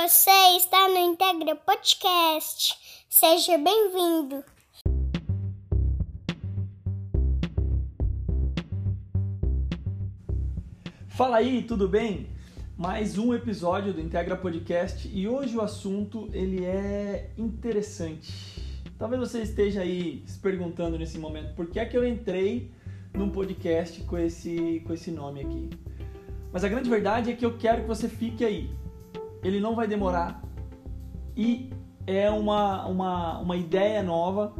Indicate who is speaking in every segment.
Speaker 1: Você está no Integra Podcast. Seja bem-vindo.
Speaker 2: Fala aí, tudo bem? Mais um episódio do Integra Podcast e hoje o assunto ele é interessante. Talvez você esteja aí se perguntando nesse momento por que é que eu entrei num podcast com esse, com esse nome aqui. Mas a grande verdade é que eu quero que você fique aí. Ele não vai demorar e é uma, uma, uma ideia nova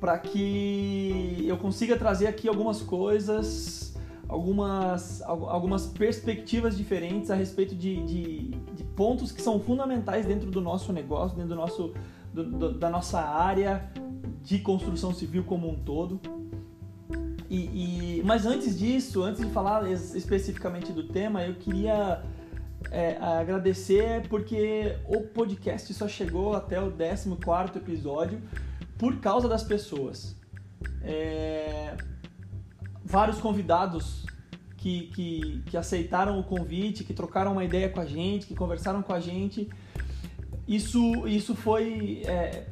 Speaker 2: para que eu consiga trazer aqui algumas coisas algumas, algumas perspectivas diferentes a respeito de, de, de, pontos que são fundamentais dentro do nosso negócio, dentro do nosso, do, do, da nossa área de construção civil como um todo. E, e, mas antes disso, antes de falar especificamente do tema, eu queria é, agradecer porque o podcast só chegou até o 14 episódio por causa das pessoas. É, vários convidados que, que, que aceitaram o convite, que trocaram uma ideia com a gente, que conversaram com a gente. Isso, isso foi é,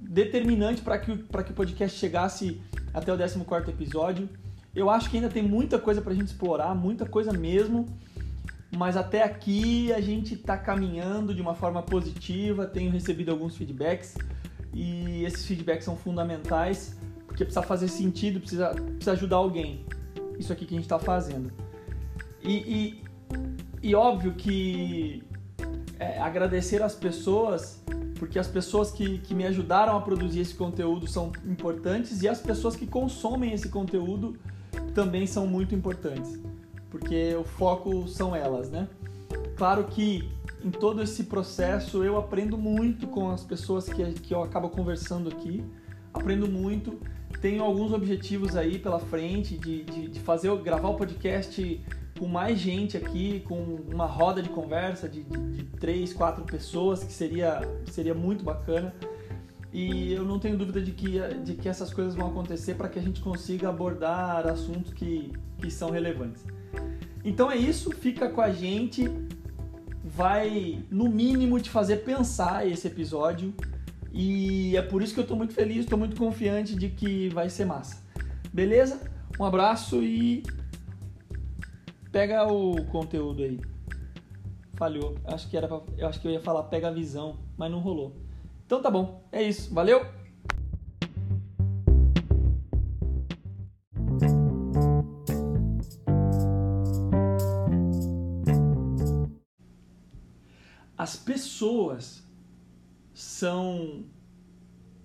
Speaker 2: determinante para que, que o podcast chegasse até o 14 episódio. Eu acho que ainda tem muita coisa para a gente explorar, muita coisa mesmo, mas até aqui a gente está caminhando de uma forma positiva. Tenho recebido alguns feedbacks e esses feedbacks são fundamentais porque precisa fazer sentido, precisa, precisa ajudar alguém. Isso aqui que a gente está fazendo. E, e, e, óbvio que é, agradecer as pessoas, porque as pessoas que, que me ajudaram a produzir esse conteúdo são importantes e as pessoas que consomem esse conteúdo também são muito importantes, porque o foco são elas, né? Claro que em todo esse processo eu aprendo muito com as pessoas que, que eu acabo conversando aqui, aprendo muito tenho alguns objetivos aí pela frente de, de, de, fazer, gravar o podcast com mais gente aqui, com uma roda de conversa de, de, de três, quatro pessoas, que seria, seria muito bacana. E eu não tenho dúvida de que, de que essas coisas vão acontecer para que a gente consiga abordar assuntos que, que são relevantes. Então é isso, fica com a gente, vai no mínimo te fazer pensar esse episódio e é por isso que eu estou muito feliz, estou muito confiante de que vai ser massa. Beleza? Um abraço e pega o conteúdo aí. Falhou. Acho que era pra... eu acho que eu ia falar pega a visão, mas não rolou. Então tá bom. É isso. Valeu. As pessoas são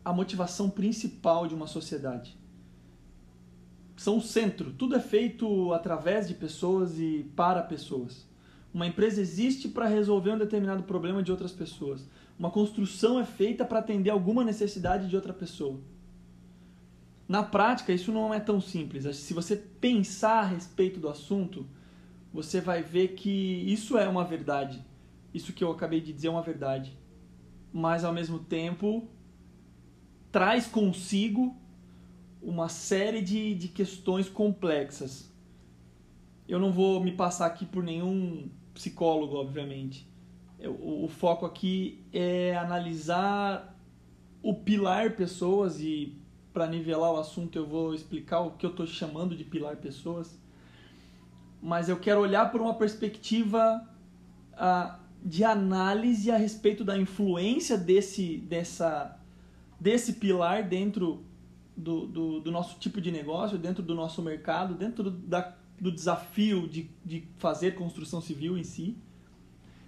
Speaker 2: a motivação principal de uma sociedade. São o centro. Tudo é feito através de pessoas e para pessoas. Uma empresa existe para resolver um determinado problema de outras pessoas. Uma construção é feita para atender alguma necessidade de outra pessoa. Na prática, isso não é tão simples. Se você pensar a respeito do assunto, você vai ver que isso é uma verdade. Isso que eu acabei de dizer é uma verdade mas ao mesmo tempo traz consigo uma série de, de questões complexas. Eu não vou me passar aqui por nenhum psicólogo, obviamente. O, o foco aqui é analisar o pilar pessoas e para nivelar o assunto eu vou explicar o que eu estou chamando de pilar pessoas. Mas eu quero olhar por uma perspectiva uh, de análise a respeito da influência desse, dessa, desse pilar dentro do, do, do, nosso tipo de negócio, dentro do nosso mercado, dentro do, da, do desafio de, de fazer construção civil em si.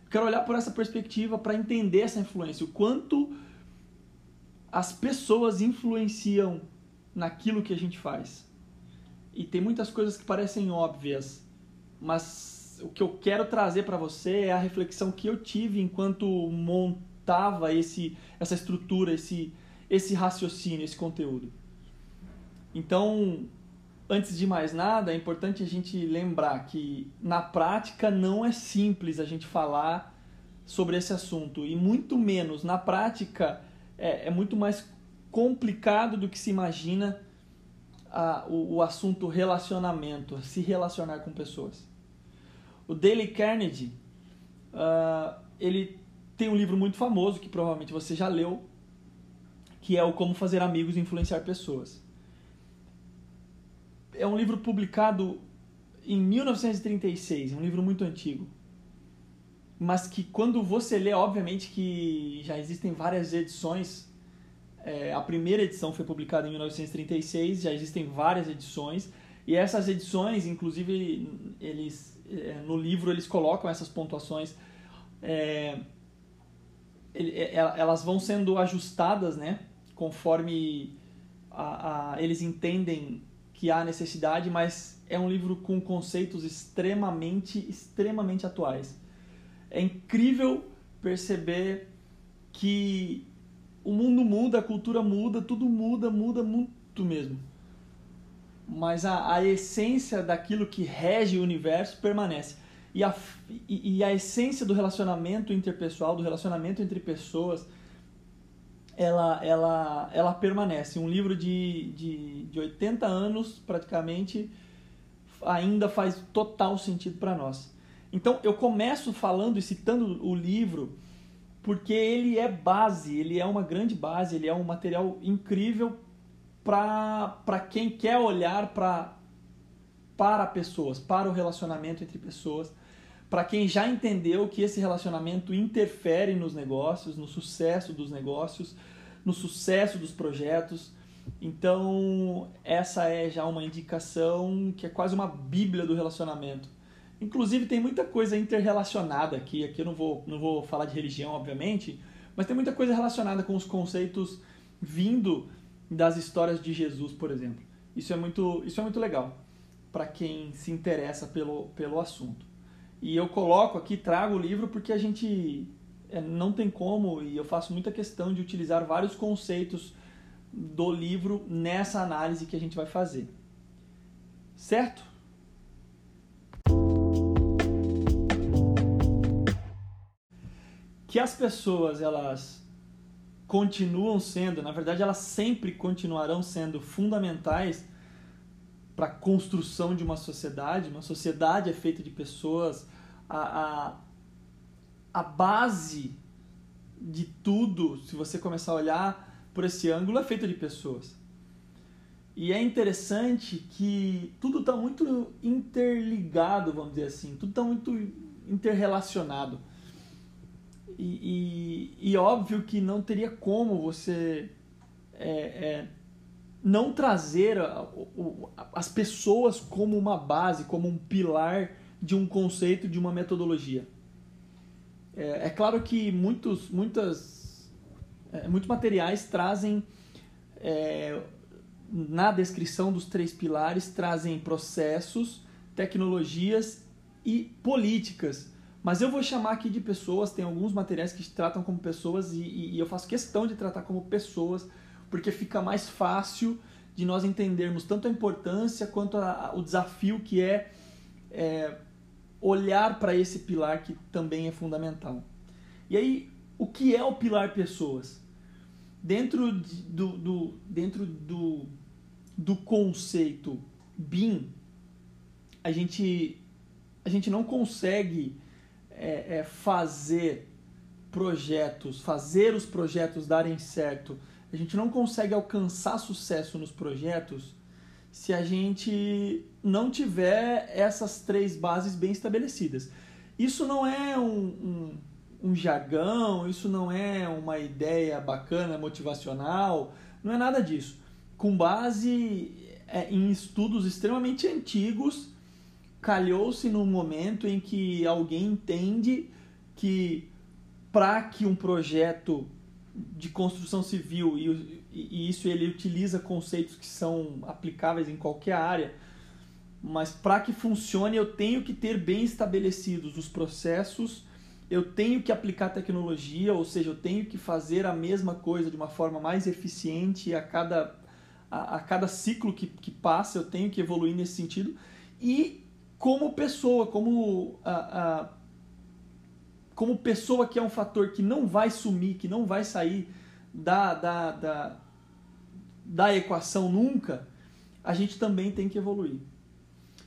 Speaker 2: Quero olhar por essa perspectiva para entender essa influência, o quanto as pessoas influenciam naquilo que a gente faz. E tem muitas coisas que parecem óbvias, mas o que eu quero trazer para você é a reflexão que eu tive enquanto montava esse, essa estrutura, esse, esse raciocínio, esse conteúdo. Então, antes de mais nada, é importante a gente lembrar que na prática não é simples a gente falar sobre esse assunto e muito menos na prática é, é muito mais complicado do que se imagina a, o, o assunto relacionamento, se relacionar com pessoas. O Dale Carnegie, uh, ele tem um livro muito famoso que provavelmente você já leu, que é o Como Fazer Amigos e Influenciar Pessoas. É um livro publicado em 1936, é um livro muito antigo. Mas que quando você lê, obviamente que já existem várias edições. É, a primeira edição foi publicada em 1936, já existem várias edições. E essas edições, inclusive, eles no livro eles colocam essas pontuações. É, é elas vão sendo ajustadas, né? Conforme a, a, eles entendem que há necessidade, mas é um livro com conceitos extremamente, extremamente atuais. É incrível perceber que o mundo muda, a cultura muda, tudo muda, muda muito mesmo. Mas a, a essência daquilo que rege o universo permanece. E a, e, e a essência do relacionamento interpessoal, do relacionamento entre pessoas, ela, ela, ela permanece. Um livro de, de, de 80 anos, praticamente, ainda faz total sentido para nós. Então, eu começo falando e citando o livro porque ele é base, ele é uma grande base, ele é um material incrível para quem quer olhar pra, para pessoas, para o relacionamento entre pessoas, para quem já entendeu que esse relacionamento interfere nos negócios, no sucesso dos negócios, no sucesso dos projetos. Então, essa é já uma indicação que é quase uma bíblia do relacionamento. Inclusive, tem muita coisa interrelacionada aqui. Aqui eu não vou, não vou falar de religião, obviamente, mas tem muita coisa relacionada com os conceitos vindo das histórias de Jesus, por exemplo. Isso é muito, isso é muito legal para quem se interessa pelo, pelo assunto. E eu coloco aqui, trago o livro porque a gente é, não tem como, e eu faço muita questão de utilizar vários conceitos do livro nessa análise que a gente vai fazer. Certo? Que as pessoas elas continuam sendo, na verdade elas sempre continuarão sendo fundamentais para a construção de uma sociedade. Uma sociedade é feita de pessoas. A, a, a base de tudo, se você começar a olhar por esse ângulo é feito de pessoas. E é interessante que tudo está muito interligado, vamos dizer assim, tudo está muito interrelacionado. E, e, e, óbvio que não teria como você é, é, não trazer a, a, as pessoas como uma base, como um pilar de um conceito, de uma metodologia. É, é claro que muitos, muitas é, muitos materiais trazem é, na descrição dos três pilares trazem processos, tecnologias e políticas. Mas eu vou chamar aqui de pessoas, tem alguns materiais que tratam como pessoas e, e, e eu faço questão de tratar como pessoas, porque fica mais fácil de nós entendermos tanto a importância quanto a, a, o desafio que é, é olhar para esse pilar que também é fundamental. E aí, o que é o pilar pessoas? dentro do, do, dentro do, do conceito BIM, a gente, a gente não consegue é, é, fazer projetos, fazer os projetos darem certo. A gente não consegue alcançar sucesso nos projetos se a gente não tiver essas três bases bem estabelecidas. Isso não é um, um um jargão, isso não é uma ideia bacana, motivacional, não é nada disso. Com base é, em estudos extremamente antigos, calhou-se num momento em que alguém entende que para que um projeto de construção civil e, e, isso ele utiliza conceitos que são aplicáveis em qualquer área, mas para que funcione eu tenho que ter bem estabelecidos os processos eu tenho que aplicar tecnologia, ou seja, eu tenho que fazer a mesma coisa de uma forma mais eficiente a cada, a, a cada ciclo que, que passa, eu tenho que evoluir nesse sentido. E como pessoa, como, como pessoa que é um fator que não vai sumir, que não vai sair da, da, da, da equação nunca, a gente também tem que evoluir.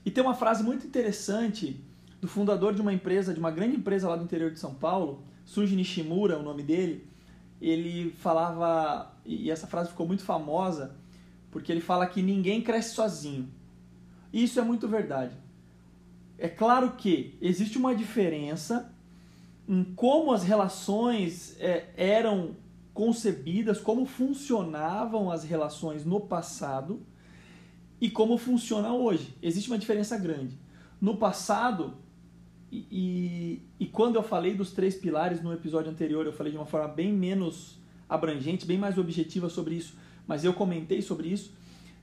Speaker 2: E tem uma frase muito interessante do fundador de uma empresa, de uma grande empresa lá do interior de São Paulo, Suji Nishimura, o nome dele. Ele falava, e essa frase ficou muito famosa, porque ele fala que ninguém cresce sozinho. Isso é muito verdade. É claro que existe uma diferença em como as relações é, eram concebidas, como funcionavam as relações no passado e como funciona hoje. Existe uma diferença grande. No passado, e, e, e, quando eu falei dos três pilares no episódio anterior, eu falei de uma forma bem menos abrangente, bem mais objetiva sobre isso, mas eu comentei sobre isso.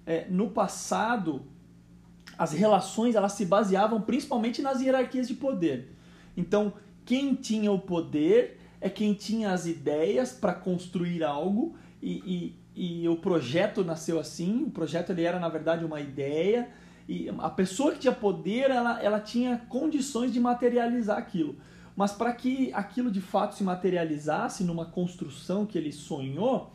Speaker 2: É, no passado, as relações elas se baseavam principalmente nas hierarquias de poder. Então, quem tinha o poder é quem tinha as ideias para construir algo e, e, e, o projeto nasceu assim. O projeto ele era na verdade uma ideia e a pessoa que tinha poder ela, ela tinha condições de materializar aquilo. Mas para que aquilo de fato se materializasse numa construção que ele sonhou,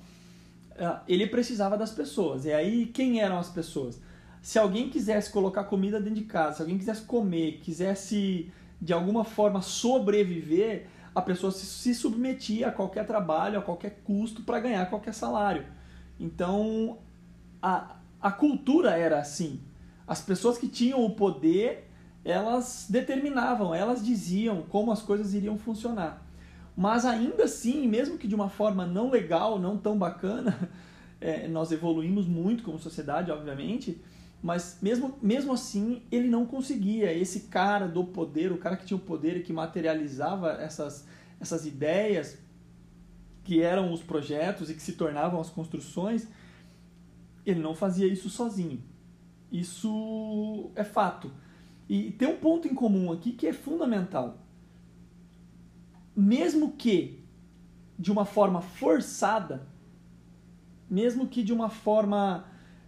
Speaker 2: eh, ele precisava das pessoas. E aí quem eram as pessoas? Se alguém quisesse colocar comida dentro de casa, se alguém quisesse comer, quisesse de alguma forma sobreviver, a pessoa se submetia a qualquer trabalho, a qualquer custo para ganhar qualquer salário. Então, a, a cultura era assim. As pessoas que tinham o poder, elas determinavam, elas diziam como as coisas iriam funcionar. Mas ainda assim, mesmo que de uma forma não legal, não tão bacana, é, nós evoluímos muito como sociedade, obviamente, mas mesmo, mesmo assim ele não conseguia. Esse cara do poder, o cara que tinha o poder e que materializava essas, essas ideias, que eram os projetos e que se tornavam as construções, ele não fazia isso sozinho. Isso é fato. E tem um ponto em comum aqui que é fundamental. Mesmo que de uma forma forçada, mesmo que de uma forma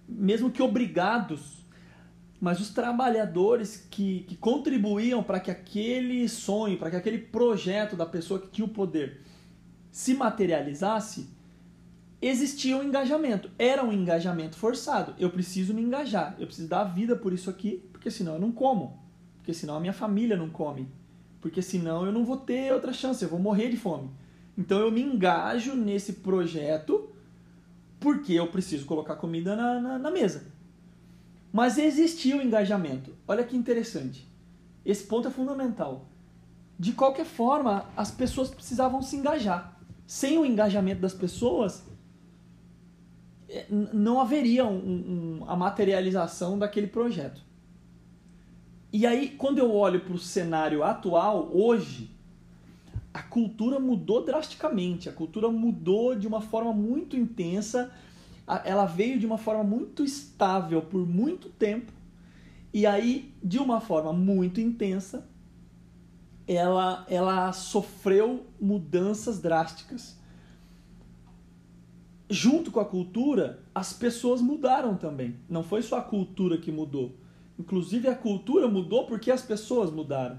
Speaker 2: mesmo que obrigados, mas os trabalhadores que, que contribuíam para que aquele sonho, para que aquele projeto da pessoa que tinha o poder se materializasse, existia um engajamento. Era um engajamento forçado. Eu preciso me engajar, eu preciso dar a vida por isso aqui, porque senão eu não como, porque senão a minha família não come, porque senão eu não vou ter outra chance, eu vou morrer de fome. Então eu me engajo nesse projeto porque eu preciso colocar comida na, na, na mesa. Mas existia o engajamento. Olha que interessante. Esse ponto é fundamental. De qualquer forma, as pessoas precisavam se engajar. Sem o engajamento das pessoas, é, não haveria um, um, a materialização daquele projeto. E aí, quando eu olho para o cenário atual, hoje, a cultura mudou drasticamente, a cultura mudou de uma forma muito intensa, ela veio de uma forma muito estável por muito tempo, e aí, de uma forma muito intensa, ela, ela sofreu mudanças drásticas. Junto com a cultura, as pessoas mudaram também. Não foi só a cultura que mudou. Inclusive, a cultura mudou porque as pessoas mudaram.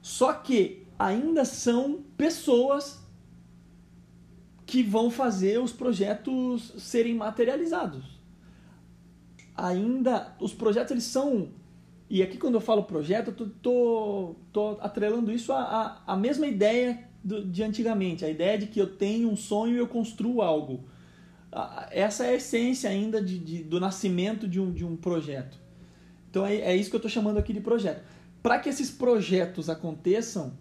Speaker 2: Só que ainda são pessoas que vão fazer os projetos serem materializados. Ainda os projetos eles são e aqui quando eu falo projeto, eu tô, tô, atrelando isso à mesma ideia do, de antigamente, a ideia de que eu tenho um sonho e eu construo algo. Essa é a essência ainda de, de do nascimento de um, de um projeto. Então é, é isso que eu estou chamando aqui de projeto. Para que esses projetos aconteçam,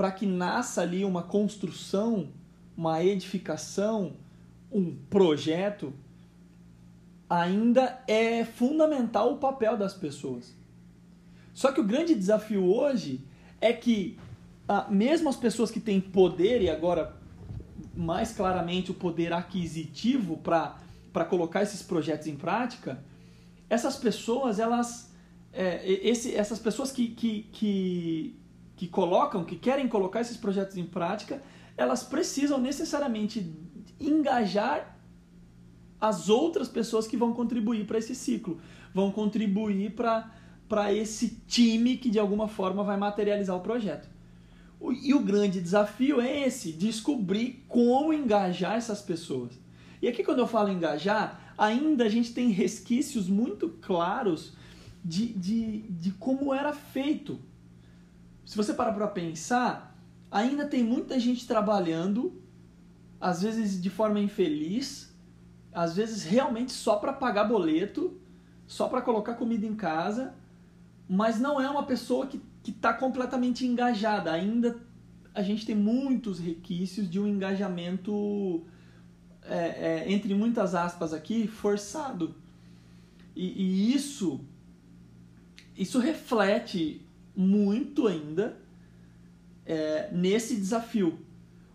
Speaker 2: para que nasça ali uma construção, uma edificação, um projeto, ainda é fundamental o papel das pessoas. Só que o grande desafio hoje é que, ah, mesmo as pessoas que têm poder, e agora mais claramente o poder aquisitivo para colocar esses projetos em prática, essas pessoas, elas. É, esse, essas pessoas que, que, que que colocam, que querem colocar esses projetos em prática, elas precisam necessariamente engajar as outras pessoas que vão contribuir para esse ciclo, vão contribuir para esse time que de alguma forma vai materializar o projeto. E o grande desafio é esse, descobrir como engajar essas pessoas. E aqui quando eu falo engajar, ainda a gente tem resquícios muito claros de, de, de como era feito. Se você parar para pensar, ainda tem muita gente trabalhando, às vezes de forma infeliz, às vezes realmente só para pagar boleto, só para colocar comida em casa, mas não é uma pessoa que está completamente engajada. Ainda a gente tem muitos requisitos de um engajamento, é, é, entre muitas aspas aqui, forçado. E, e isso, isso reflete muito ainda é, nesse desafio.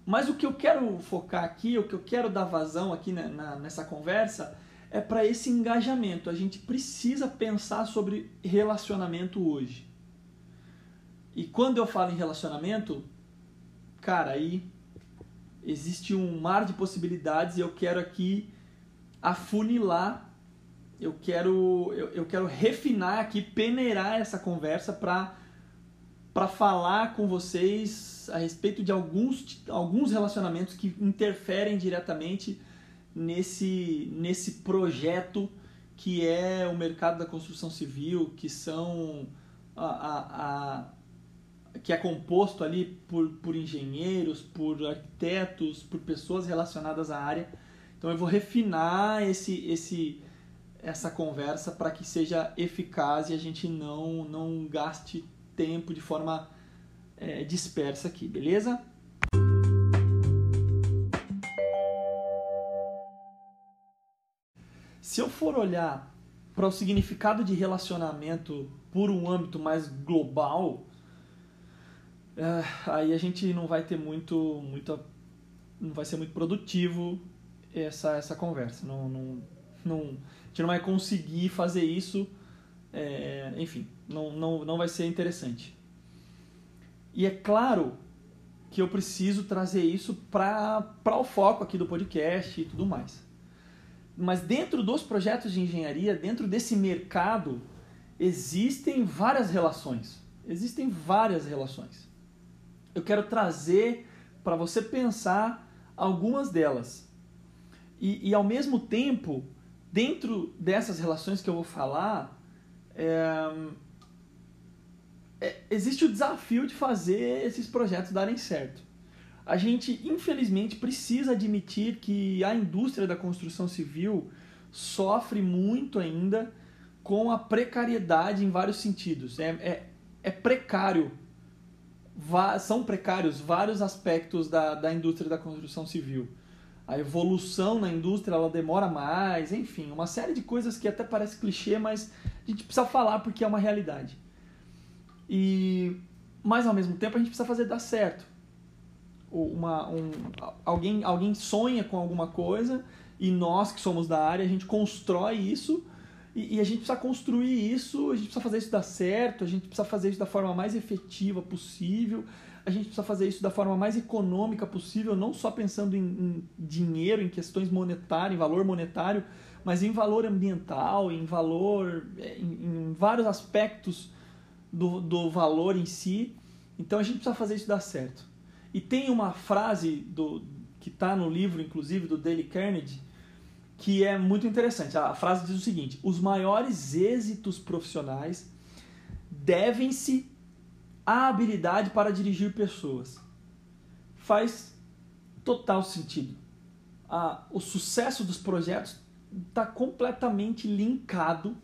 Speaker 2: Mas o que eu quero focar aqui, o que eu quero dar vazão aqui na, na, nessa conversa, é para esse engajamento. A gente precisa pensar sobre relacionamento hoje. E quando eu falo em relacionamento, cara, aí existe um mar de possibilidades e eu quero aqui afunilar, eu quero, eu, eu quero refinar aqui, peneirar essa conversa para para falar com vocês a respeito de alguns, alguns relacionamentos que interferem diretamente nesse, nesse projeto que é o mercado da construção civil, que são a, a, a que é composto ali por, por engenheiros, por arquitetos, por pessoas relacionadas à área. Então eu vou refinar esse, esse, essa conversa para que seja eficaz e a gente não, não gaste tempo de forma é, dispersa aqui, beleza? Se eu for olhar para o significado de relacionamento por um âmbito mais global, é, aí a gente não vai ter muito, muito, não vai ser muito produtivo essa, essa conversa. Não, não, não, a gente não vai conseguir fazer isso, é, enfim, não, não, não vai ser interessante. E é claro que eu preciso trazer isso para o foco aqui do podcast e tudo mais. Mas dentro dos projetos de engenharia, dentro desse mercado, existem várias relações. Existem várias relações eu quero trazer para você pensar algumas delas. E, e, ao mesmo tempo, dentro dessas relações que eu vou falar, é, é, existe o desafio de fazer esses projetos darem certo. A gente, infelizmente, precisa admitir que a indústria da construção civil sofre muito ainda com a precariedade em vários sentidos. É, é, é precário são precários vários aspectos da, da indústria da construção civil. A evolução na indústria ela demora mais, enfim, uma série de coisas que até parece clichê, mas a gente precisa falar porque é uma realidade. E mas ao mesmo tempo a gente precisa fazer dar certo. Uma, um, alguém, alguém sonha com alguma coisa e nós que somos da área a gente constrói isso e, e, a gente precisa construir isso, a gente precisa fazer isso dar certo, a gente precisa fazer isso da forma mais efetiva possível, a gente precisa fazer isso da forma mais econômica possível, não só pensando em, em dinheiro, em questões monetárias, em valor monetário, mas em valor ambiental, em valor, é, em, em vários aspectos do, do valor em si. Então a gente precisa fazer isso dar certo. E tem uma frase do, que está no livro, inclusive, do Dale Carnegie, que é muito interessante. A frase diz o seguinte: os maiores êxitos profissionais devem-se à habilidade para dirigir pessoas. Faz total sentido. O sucesso dos projetos está completamente linkado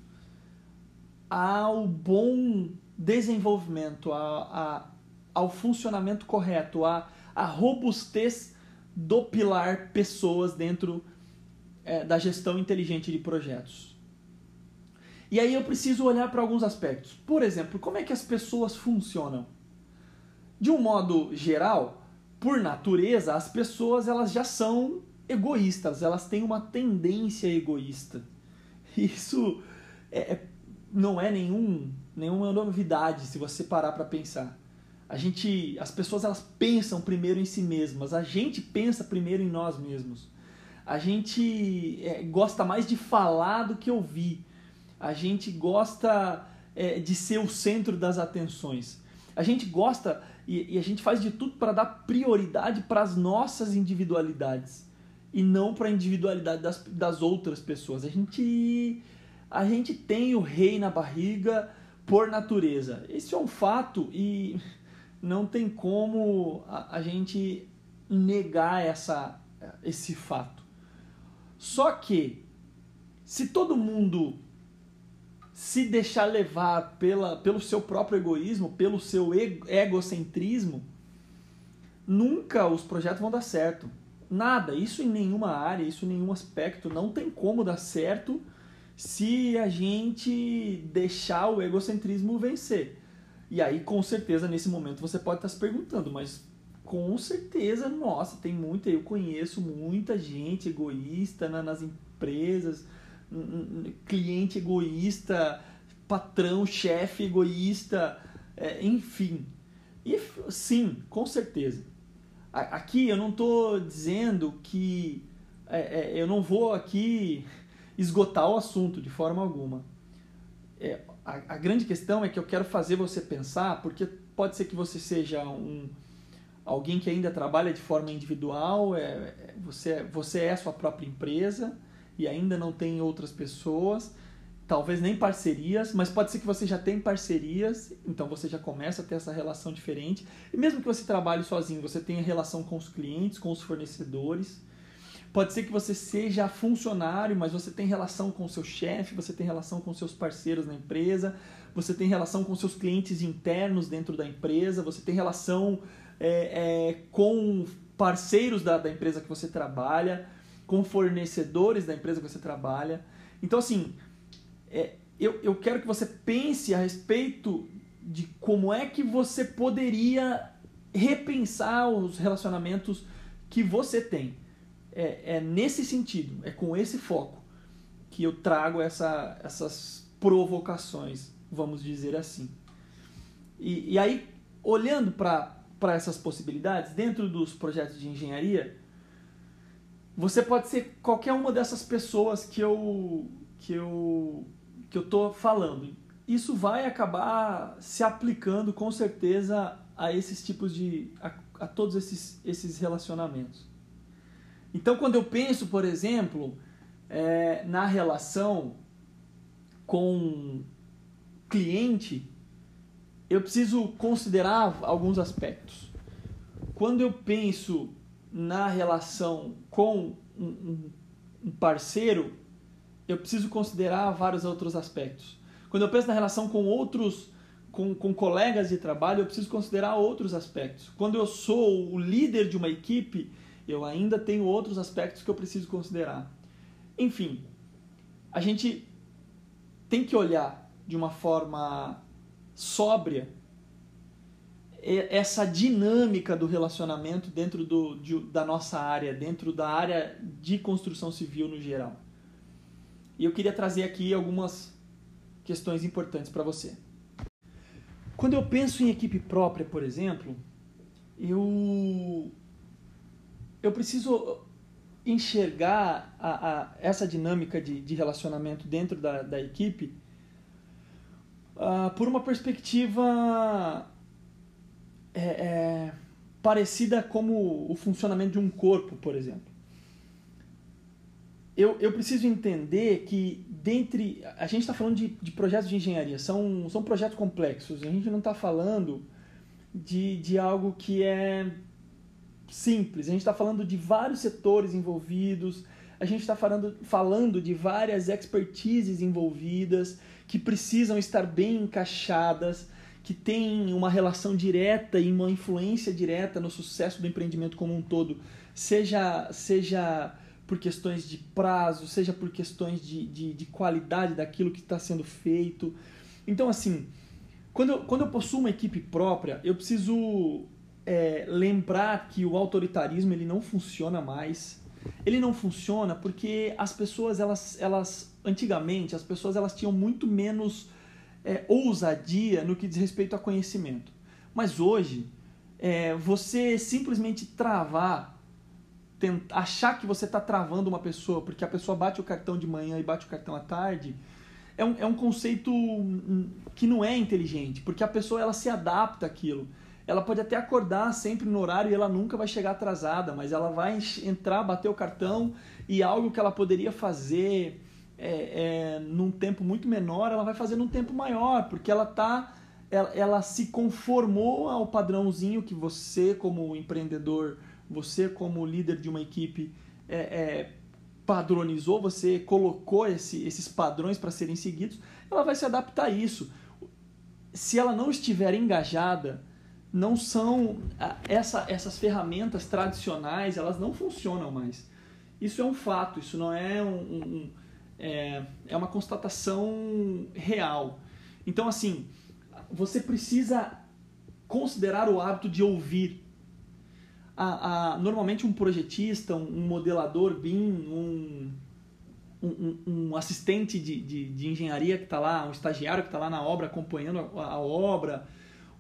Speaker 2: ao bom desenvolvimento, a, a, ao funcionamento correto, a, a robustez do pilar pessoas dentro é, da gestão inteligente de projetos. E aí eu preciso olhar para alguns aspectos. Por exemplo, como é que as pessoas funcionam? De um modo geral, por natureza, as pessoas elas já são egoístas, elas têm uma tendência egoísta. Isso é, é, não é nenhum, nenhuma novidade se você parar para pensar. A gente, as pessoas elas pensam primeiro em si mesmas, a gente pensa primeiro em nós mesmos a gente é, gosta mais de falar do que ouvir. A gente gosta é, de ser o centro das atenções. A gente gosta e, e a gente faz de tudo para dar prioridade para as nossas individualidades e não para a individualidade das, das outras pessoas. A gente a gente tem o rei na barriga por natureza. Esse é um fato e não tem como a, a gente negar essa, esse fato. Só que se todo mundo se deixar levar pela, pelo seu próprio egoísmo, pelo seu egocentrismo, nunca os projetos vão dar certo. Nada, isso em nenhuma área, isso em nenhum aspecto, não tem como dar certo se a gente deixar o egocentrismo vencer. E aí, com certeza, nesse momento você pode estar se perguntando, mas com certeza, nossa, tem muita, eu conheço muita gente egoísta nas empresas, cliente egoísta, patrão, chefe egoísta, é, enfim. E sim, com certeza. Aqui eu não estou dizendo que é, é, eu não vou aqui esgotar o assunto de forma alguma. É, a, a, grande questão é que eu quero fazer você pensar, porque pode ser que você seja um alguém que ainda trabalha de forma individual, é, é você, você é a sua própria empresa e ainda não tem outras pessoas, talvez nem parcerias, mas pode ser que você já tem parcerias, então você já começa a ter essa relação diferente. E mesmo que você trabalhe sozinho, você tenha relação com os clientes, com os fornecedores. Pode ser que você seja funcionário, mas você tem relação com o seu chefe, você tem relação com seus parceiros na empresa, você tem relação com seus clientes internos dentro da empresa, você tem relação é, é, com parceiros da, da empresa que você trabalha, com fornecedores da empresa que você trabalha. Então, assim, é, eu, eu quero que você pense a respeito de como é que você poderia repensar os relacionamentos que você tem. É, é nesse sentido, é com esse foco que eu trago essa, essas provocações, vamos dizer assim. E, e aí, olhando para essas possibilidades, dentro dos projetos de engenharia, você pode ser qualquer uma dessas pessoas que eu, que eu que eu estou falando. Isso vai acabar se aplicando com certeza a esses tipos de. a, a todos esses, esses relacionamentos. Então, quando eu penso, por exemplo, é, na relação com cliente, eu preciso considerar alguns aspectos. Quando eu penso na relação com um, um parceiro, eu preciso considerar vários outros aspectos. Quando eu penso na relação com outros, com, com colegas de trabalho, eu preciso considerar outros aspectos. Quando eu sou o líder de uma equipe, eu ainda tenho outros aspectos que eu preciso considerar. Enfim, a gente tem que olhar de uma forma sóbria essa dinâmica do relacionamento dentro do, de, da nossa área, dentro da área de construção civil no geral. E eu queria trazer aqui algumas questões importantes para você. Quando eu penso em equipe própria, por exemplo, eu eu preciso enxergar a, a, essa dinâmica de, de, relacionamento dentro da, da equipe uh, por uma perspectiva é, é, parecida como o funcionamento de um corpo, por exemplo. Eu, eu preciso entender que dentre a gente está falando de, de projetos de engenharia são, são projetos complexos. A gente não está falando de, de algo que é simples. A gente está falando de vários setores envolvidos. A gente está falando, falando de várias expertises envolvidas que precisam estar bem encaixadas que têm uma relação direta e uma influência direta no sucesso do empreendimento como um todo seja seja por questões de prazo, seja por questões de, de, de qualidade daquilo que está sendo feito. Então, assim, quando eu, quando eu possuo uma equipe própria, eu preciso é, lembrar que o autoritarismo ele não funciona mais. Ele não funciona porque as pessoas, elas, elas antigamente, as pessoas elas tinham muito menos é, ousadia no que diz respeito a conhecimento. Mas hoje, é, você simplesmente travar tentar, achar que você está travando uma pessoa porque a pessoa bate o cartão de manhã e bate o cartão à tarde, é um, é um conceito que não é inteligente, porque a pessoa ela se adapta àquilo. Ela pode até acordar sempre no horário e ela nunca vai chegar atrasada, mas ela vai entrar, bater o cartão e algo que ela poderia fazer é, é, num tempo muito menor, ela vai fazer num tempo maior, porque ela tá ela, ela se conformou ao padrãozinho que você como empreendedor, você como líder de uma equipe é, é, padronizou, você colocou esse, esses padrões para serem seguidos, ela vai se adaptar a isso. Se ela não estiver engajada, não são essa, essas ferramentas tradicionais, elas não funcionam mais. Isso é um fato, isso não é um, um é, é uma constatação real. Então assim, você precisa considerar o hábito de ouvir. A, a, normalmente um projetista, um, um modelador BIM, um, um, um assistente de, de, de engenharia que está lá, um estagiário que está lá na obra acompanhando a, a obra,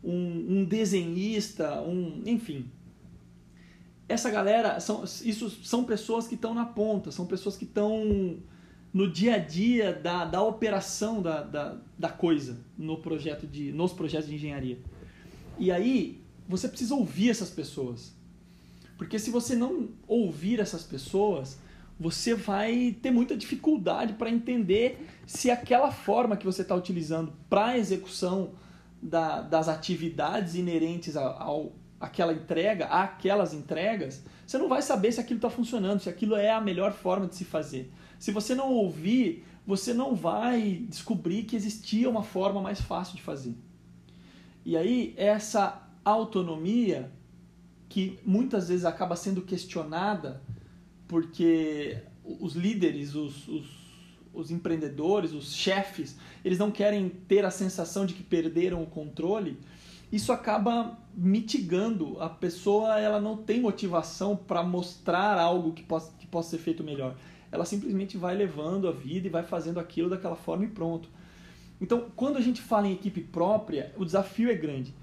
Speaker 2: um, desenhista, um, enfim. Essa galera, são, isso são pessoas que estão na ponta, são pessoas que estão no dia a dia da, da operação da, da, da coisa no projeto de, nos projetos de engenharia. E aí você precisa ouvir essas pessoas. Porque se você não ouvir essas pessoas, você vai ter muita dificuldade para entender se aquela forma que você está utilizando para a execução da, das atividades inerentes ao, ao, àquela entrega, àquelas entregas, você não vai saber se aquilo está funcionando, se aquilo é a melhor forma de se fazer. Se você não ouvir, você não vai descobrir que existia uma forma mais fácil de fazer. E aí, essa autonomia, que muitas vezes acaba sendo questionada, porque os líderes, os, os, os empreendedores, os chefes, eles não querem ter a sensação de que perderam o controle, isso acaba mitigando a pessoa ela não tem motivação para mostrar algo que possa, que possa ser feito melhor ela simplesmente vai levando a vida e vai fazendo aquilo daquela forma e pronto. Então, quando a gente fala em equipe própria, o desafio é grande.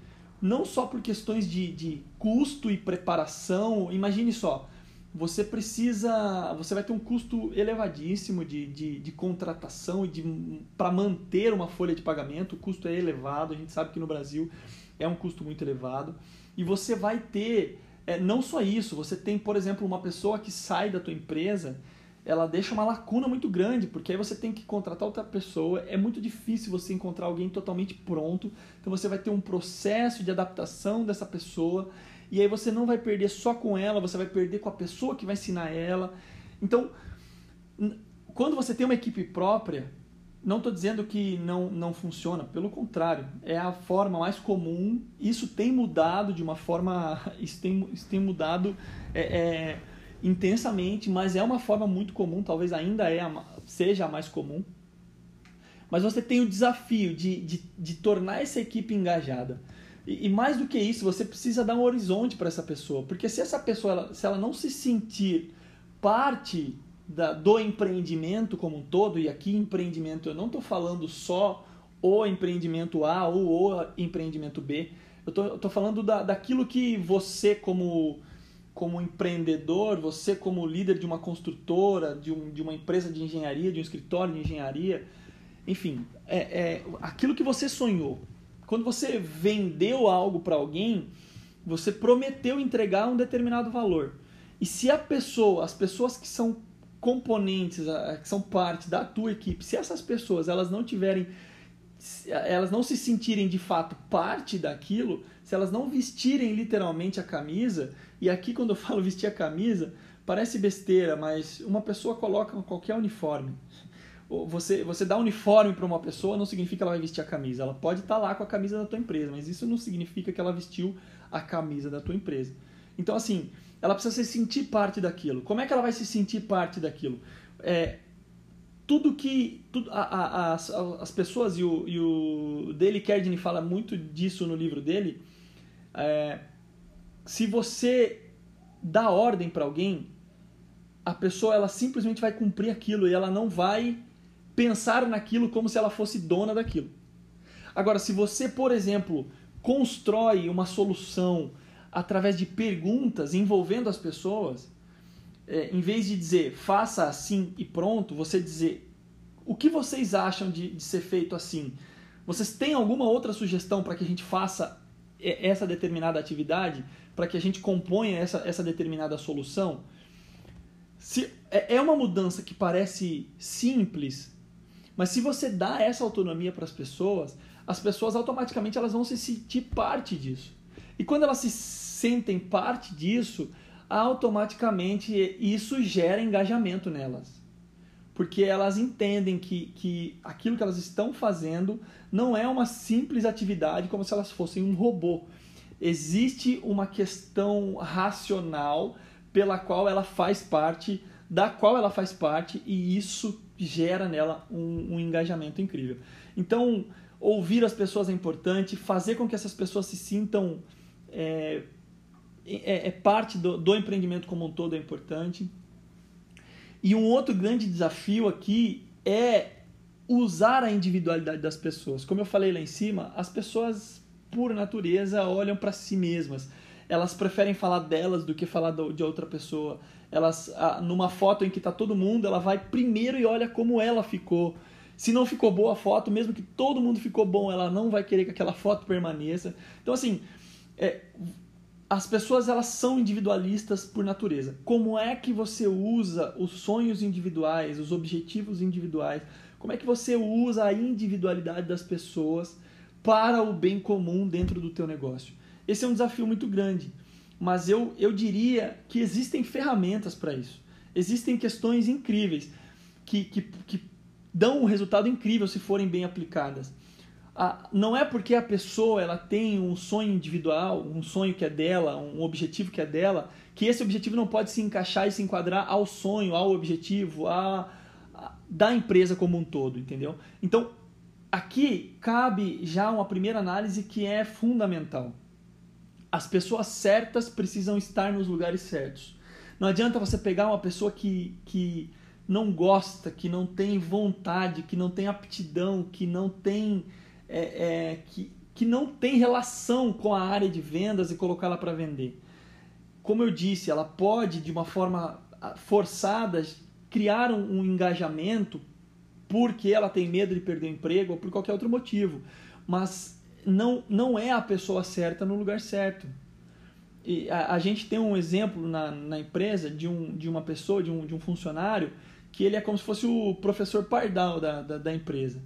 Speaker 2: Não só por questões de, de custo e preparação. Imagine só, você precisa. Você vai ter um custo elevadíssimo de, de, de contratação e para manter uma folha de pagamento. O custo é elevado, a gente sabe que no Brasil é um custo muito elevado. E você vai ter. É, não só isso, você tem, por exemplo, uma pessoa que sai da tua empresa ela deixa uma lacuna muito grande, porque aí você tem que contratar outra pessoa, é muito difícil você encontrar alguém totalmente pronto, então você vai ter um processo de adaptação dessa pessoa, e aí você não vai perder só com ela, você vai perder com a pessoa que vai ensinar ela. Então, quando você tem uma equipe própria, não estou dizendo que não, não funciona, pelo contrário, é a forma mais comum. Isso tem mudado de uma forma. Isso tem, isso tem mudado é, é, intensamente, mas é uma forma muito comum, talvez ainda é a, seja a mais comum. Mas você tem o desafio de, de, de tornar essa equipe engajada. E, e, mais do que isso, você precisa dar um horizonte para essa pessoa. Porque se essa pessoa, ela, se ela não se sentir parte da, do empreendimento como um todo, e aqui empreendimento eu não estou falando só o empreendimento A ou o empreendimento B, eu estou falando da, daquilo que você como como empreendedor, você como líder de uma construtora, de, um, de uma empresa de engenharia, de um escritório de engenharia, enfim, é, é aquilo que você sonhou. Quando você vendeu algo para alguém, você prometeu entregar um determinado valor. E se a pessoa, as pessoas que são componentes, que são parte da tua equipe, se essas pessoas elas não tiverem elas não se sentirem de fato parte daquilo, se elas não vestirem literalmente a camisa, e aqui quando eu falo vestir a camisa, parece besteira, mas uma pessoa coloca qualquer uniforme. Você, você dá uniforme para uma pessoa não significa que ela vai vestir a camisa. Ela pode estar tá lá com a camisa da tua empresa, mas isso não significa que ela vestiu a camisa da tua empresa. Então, assim, ela precisa se sentir parte daquilo. Como é que ela vai se sentir parte daquilo? É, tudo que tudo, a, a, as, as pessoas e o, e o Dale Carnegie fala muito disso no livro dele é, se você dá ordem para alguém a pessoa ela simplesmente vai cumprir aquilo e ela não vai pensar naquilo como se ela fosse dona daquilo agora se você por exemplo constrói uma solução através de perguntas envolvendo as pessoas é, em vez de dizer faça assim e pronto, você dizer o que vocês acham de, de ser feito assim? Vocês têm alguma outra sugestão para que a gente faça essa determinada atividade, para que a gente componha essa, essa determinada solução? Se, é, é uma mudança que parece simples, mas se você dá essa autonomia para as pessoas, as pessoas automaticamente elas vão se sentir parte disso. E quando elas se sentem parte disso, automaticamente isso gera engajamento nelas. Porque elas entendem que, que aquilo que elas estão fazendo não é uma simples atividade como se elas fossem um robô. Existe uma questão racional pela qual ela faz parte, da qual ela faz parte, e isso gera nela um, um engajamento incrível. Então, ouvir as pessoas é importante, fazer com que essas pessoas se sintam é, é, é parte do, do empreendimento como um todo é importante. E um outro grande desafio aqui é usar a individualidade das pessoas. Como eu falei lá em cima, as pessoas, por natureza, olham para si mesmas. Elas preferem falar delas do que falar de outra pessoa. Elas, numa foto em que está todo mundo, ela vai primeiro e olha como ela ficou. Se não ficou boa a foto, mesmo que todo mundo ficou bom, ela não vai querer que aquela foto permaneça. Então, assim, é, as pessoas elas são individualistas por natureza. Como é que você usa os sonhos individuais, os objetivos individuais? Como é que você usa a individualidade das pessoas para o bem comum dentro do teu negócio? Esse é um desafio muito grande, mas eu, eu diria que existem ferramentas para isso. Existem questões incríveis que, que, que dão um resultado incrível se forem bem aplicadas não é porque a pessoa ela tem um sonho individual, um sonho que é dela, um objetivo que é dela, que esse objetivo não pode se encaixar e se enquadrar ao sonho, ao objetivo, a, a da empresa como um todo, entendeu? Então, aqui cabe já uma primeira análise que é fundamental. As pessoas certas precisam estar nos lugares certos. Não adianta você pegar uma pessoa que, que não gosta, que não tem vontade, que não tem aptidão, que não tem é, é, que, que não tem relação com a área de vendas e colocá-la para vender. Como eu disse, ela pode, de uma forma ah, forçada, criar um, um engajamento porque ela tem medo de perder o emprego ou por qualquer outro motivo. Mas não, não é a pessoa certa no lugar certo. E a, a gente tem um exemplo na, na empresa de, um, de uma pessoa, de um, de um funcionário, que ele é como se fosse o professor pardal da, da, da empresa.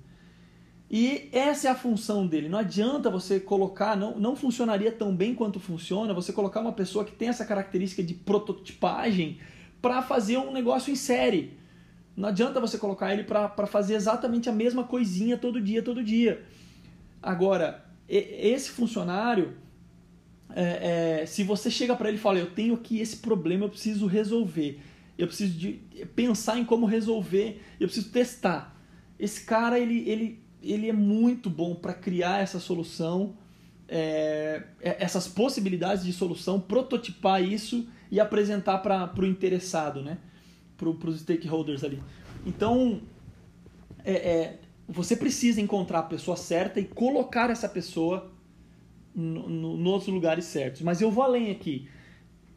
Speaker 2: E essa é a função dele. Não adianta você colocar, não, não funcionaria tão bem quanto funciona, você colocar uma pessoa que tem essa característica de prototipagem para fazer um negócio em série. Não adianta você colocar ele para fazer exatamente a mesma coisinha todo dia, todo dia. Agora, esse funcionário, é, é, se você chega para ele e fala, eu tenho aqui esse problema, eu preciso resolver, eu preciso de pensar em como resolver, eu preciso testar. Esse cara, ele, ele ele é muito bom para criar essa solução, é, é, essas possibilidades de solução, prototipar isso e apresentar para o interessado, né? para os stakeholders ali. Então, é, é, você precisa encontrar a pessoa certa e colocar essa pessoa no, no, nos lugares certos. Mas eu vou além aqui.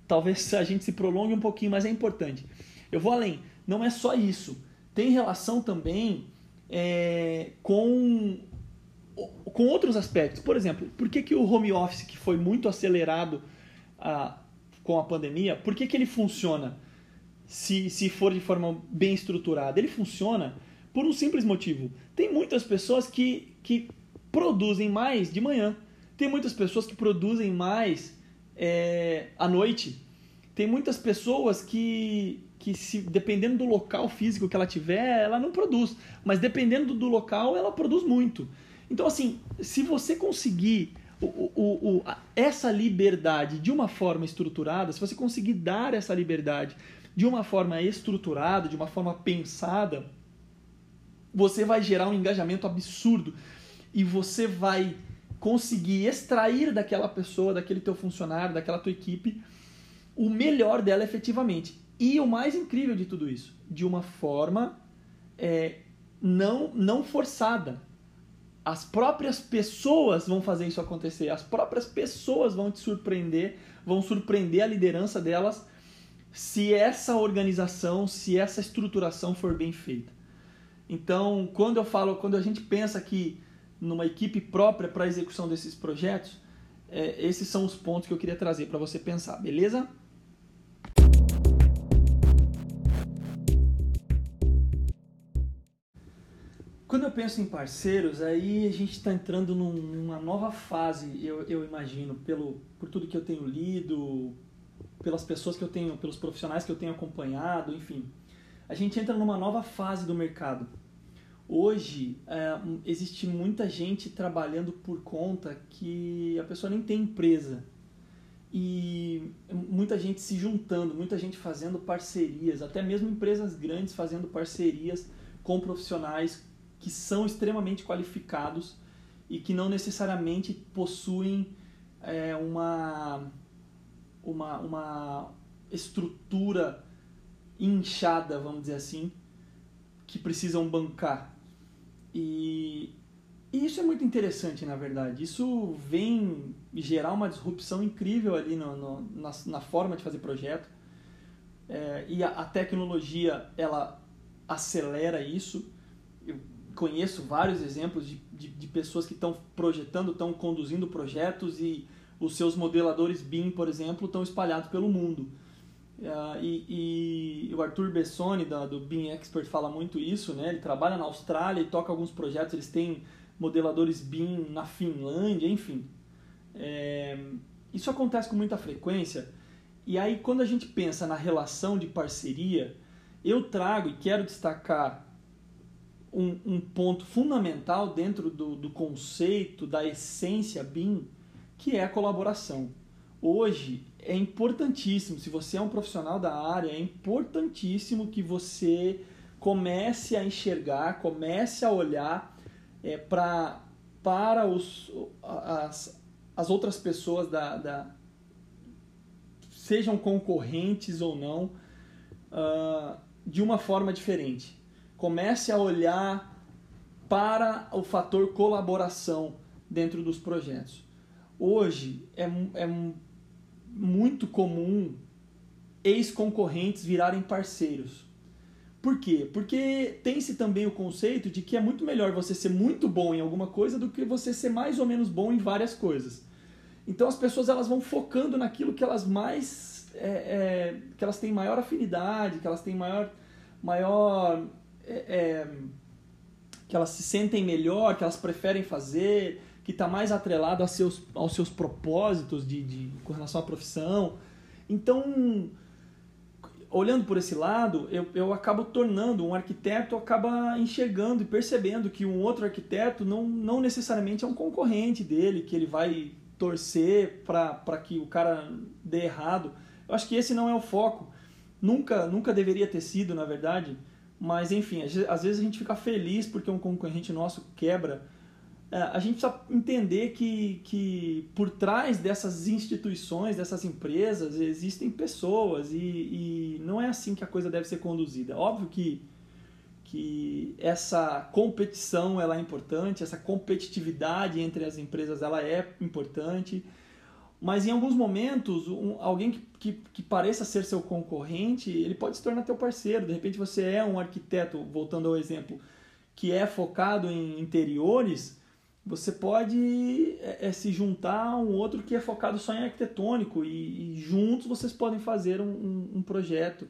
Speaker 2: Talvez a gente se prolongue um pouquinho, mas é importante. Eu vou além. Não é só isso. Tem relação também é, com, com outros aspectos. Por exemplo, por que, que o home office, que foi muito acelerado a, com a pandemia, por que, que ele funciona se, se for de forma bem estruturada? Ele funciona por um simples motivo. Tem muitas pessoas que, que produzem mais de manhã. Tem muitas pessoas que produzem mais é, à noite. Tem muitas pessoas que que se dependendo do local físico que ela tiver, ela não produz, mas dependendo do local, ela produz muito. Então, assim, se você conseguir o, o, o, essa liberdade de uma forma estruturada, se você conseguir dar essa liberdade de uma forma estruturada, de uma forma pensada, você vai gerar um engajamento absurdo e você vai conseguir extrair daquela pessoa, daquele teu funcionário, daquela tua equipe, o melhor dela efetivamente. E o mais incrível de tudo isso, de uma forma é, não, não forçada. As próprias pessoas vão fazer isso acontecer, as próprias pessoas vão te surpreender, vão surpreender a liderança delas se essa organização, se essa estruturação for bem feita. Então, quando eu falo, quando a gente pensa aqui numa equipe própria para a execução desses projetos, é, esses são os pontos que eu queria trazer para você pensar, beleza? Quando eu penso em parceiros, aí a gente está entrando numa nova fase, eu, eu imagino, pelo, por tudo que eu tenho lido, pelas pessoas que eu tenho, pelos profissionais que eu tenho acompanhado, enfim. A gente entra numa nova fase do mercado. Hoje, é, existe muita gente trabalhando por conta que a pessoa nem tem empresa. E muita gente se juntando, muita gente fazendo parcerias, até mesmo empresas grandes fazendo parcerias com profissionais que são extremamente qualificados e que não necessariamente possuem é, uma, uma, uma estrutura inchada, vamos dizer assim, que precisam bancar. E, e isso é muito interessante, na verdade. Isso vem gerar uma disrupção incrível ali no, no na, na, forma de fazer projeto. É, e a, a, tecnologia, ela acelera isso. Conheço vários exemplos de, de, de pessoas que estão projetando, estão conduzindo projetos e os seus modeladores BIM, por exemplo, estão espalhados pelo mundo. Uh, e, e, o Arthur Bessoni, da, do BIM Expert, fala muito isso, né? Ele trabalha na Austrália e toca alguns projetos, eles têm modeladores BIM na Finlândia, enfim. É, isso acontece com muita frequência. E aí, quando a gente pensa na relação de parceria, eu trago e quero destacar um, um ponto fundamental dentro do, do conceito, da essência BIM, que é a colaboração. Hoje, é importantíssimo, se você é um profissional da área, é importantíssimo que você comece a enxergar, comece a olhar é, pra, para os, as, as outras pessoas da, da sejam concorrentes ou não, uh, de uma forma diferente. Comece a olhar para o fator colaboração dentro dos projetos. Hoje é, é muito comum ex-concorrentes virarem parceiros. Por quê? Porque tem-se também o conceito de que é muito melhor você ser muito bom em alguma coisa do que você ser mais ou menos bom em várias coisas. Então as pessoas elas vão focando naquilo que elas mais é, é, que elas têm maior afinidade, que elas têm maior maior é, é que elas se sentem melhor, que elas preferem fazer, que está mais atrelado aos seus, aos seus propósitos de, de, com relação à profissão. Então, olhando por esse lado, eu, eu acabo tornando, um arquiteto acaba enxergando e percebendo que um outro arquiteto não, não necessariamente é um concorrente dele, que ele vai torcer para que o cara dê errado. Eu acho que esse não é o foco. Nunca, nunca deveria ter sido, na verdade. Mas, enfim, às vezes a gente fica feliz porque um concorrente nosso quebra é, a gente precisa entender que, que por trás dessas instituições, dessas empresas, existem pessoas e, e não é assim que a coisa deve ser conduzida. Óbvio que, que essa competição ela é importante, essa competitividade entre as empresas ela é importante, mas em alguns momentos um, alguém que, que, que, pareça ser seu concorrente, ele pode se tornar teu parceiro. De repente você é um arquiteto, voltando ao exemplo, que é focado em interiores, você pode é, é, se juntar a um outro que é focado só em arquitetônico e, e juntos vocês podem fazer um, um, um, projeto.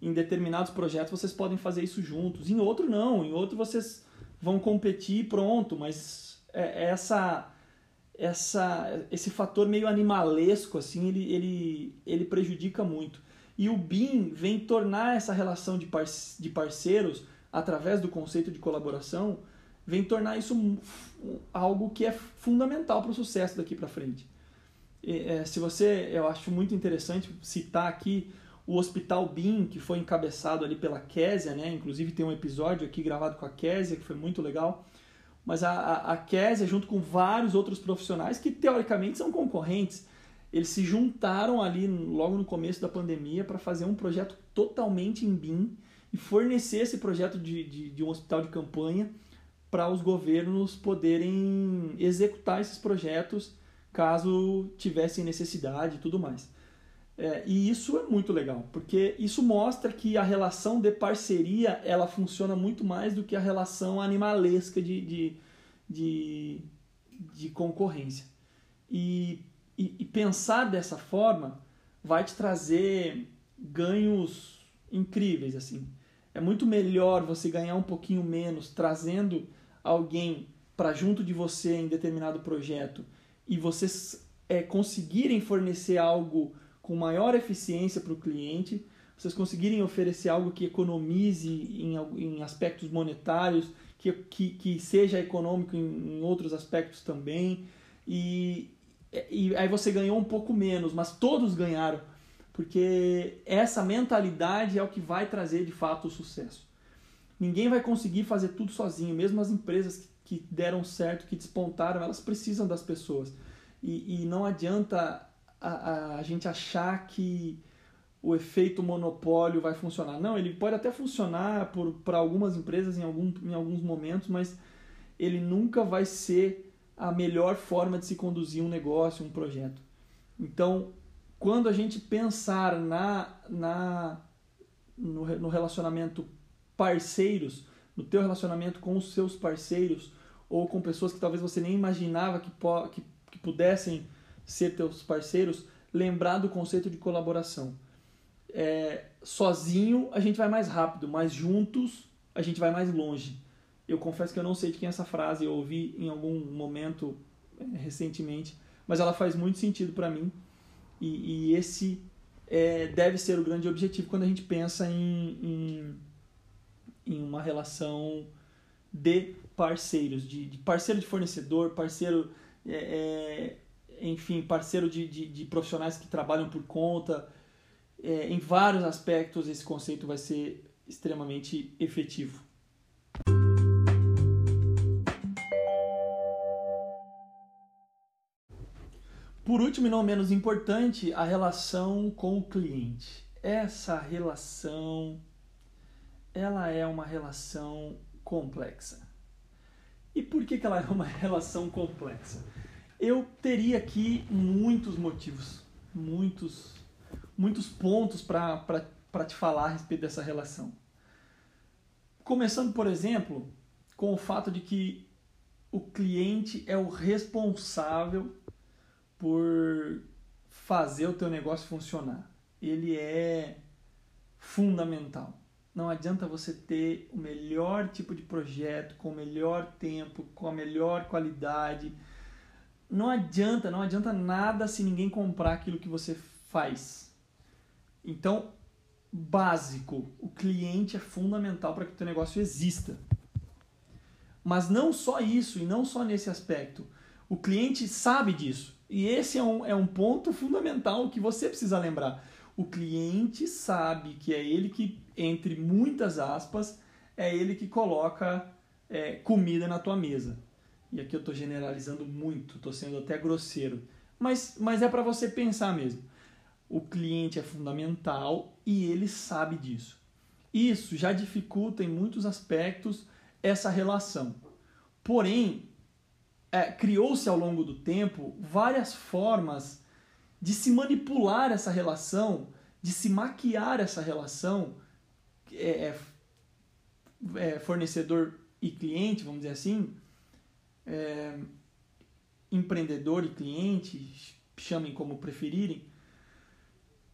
Speaker 2: Em determinados projetos vocês podem fazer isso juntos, em outro não, em outro vocês vão competir pronto, mas é, é essa, essa, esse fator meio animalesco assim, ele, ele, ele prejudica muito. E o BIM vem tornar essa relação de, par de parceiros, através do conceito de colaboração, vem tornar isso algo que é fundamental para o sucesso daqui para frente. É, se você, eu acho muito interessante citar aqui o Hospital BIM, que foi encabeçado ali pela Késia, né? Inclusive tem um episódio aqui gravado com a Késia, que foi muito legal. Mas a, a, a Késia, junto com vários outros profissionais que teoricamente são concorrentes, eles se juntaram ali logo no começo da pandemia para fazer um projeto totalmente em BIM e fornecer esse projeto de, de, de um hospital de campanha para os governos poderem executar esses projetos caso tivessem necessidade e tudo mais. É, e isso é muito legal, porque isso mostra que a relação de parceria ela funciona muito mais do que a relação animalesca de, de, de, de concorrência. E, e, e pensar dessa forma vai te trazer ganhos incríveis. assim É muito melhor você ganhar um pouquinho menos trazendo alguém para junto de você em determinado projeto e vocês é, conseguirem fornecer algo com maior eficiência para o cliente, vocês conseguirem oferecer algo que economize em, em aspectos monetários, que, que, que seja econômico em, em outros aspectos também, e, e aí você ganhou um pouco menos, mas todos ganharam, porque essa mentalidade é o que vai trazer de fato o sucesso. Ninguém vai conseguir fazer tudo sozinho, mesmo as empresas que deram certo, que despontaram, elas precisam das pessoas. E, e não adianta a, a gente achar que o efeito monopólio vai funcionar. Não, ele pode até funcionar para algumas empresas em, algum, em alguns momentos, mas ele nunca vai ser a melhor forma de se conduzir um negócio, um projeto. Então, quando a gente pensar na, na no, no relacionamento parceiros, no teu relacionamento com os seus parceiros ou com pessoas que talvez você nem imaginava que, que, que pudessem ser teus parceiros, lembrar do conceito de colaboração. É, sozinho a gente vai mais rápido, mas juntos a gente vai mais longe. Eu confesso que eu não sei de quem é essa frase, eu ouvi em algum momento é, recentemente, mas ela faz muito sentido para mim. E, e esse é, deve ser o grande objetivo quando a gente pensa em, em, em uma relação de parceiros, de, de, parceiro de fornecedor, parceiro, é, é, enfim, parceiro de, de, de, profissionais que trabalham por conta. É, em vários aspectos, esse conceito vai ser extremamente efetivo. Por último e não menos importante, a relação com o cliente. Essa relação ela é uma relação complexa. E por que, que ela é uma relação complexa? Eu teria aqui muitos motivos, muitos, muitos pontos para te falar a respeito dessa relação. Começando, por exemplo, com o fato de que o cliente é o responsável por fazer o teu negócio funcionar. Ele é fundamental. Não adianta você ter o melhor tipo de projeto, com o melhor tempo, com a melhor qualidade. Não adianta, não adianta nada se ninguém comprar aquilo que você faz. Então, básico, o cliente é fundamental para que o teu negócio exista. Mas não só isso, e não só nesse aspecto. O cliente sabe disso. E esse é um, é um ponto fundamental que você precisa lembrar. O cliente sabe que é ele que, entre muitas aspas, é ele que coloca é, comida na tua mesa. E aqui eu estou generalizando muito, estou sendo até grosseiro. Mas, mas é para você pensar mesmo. O cliente é fundamental e ele sabe disso. Isso já dificulta em muitos aspectos essa relação. Porém, é, criou-se ao longo do tempo várias formas de se manipular essa relação, de se maquiar essa relação, é, é, é fornecedor e cliente, vamos dizer assim, é, empreendedor e cliente, chamem como preferirem.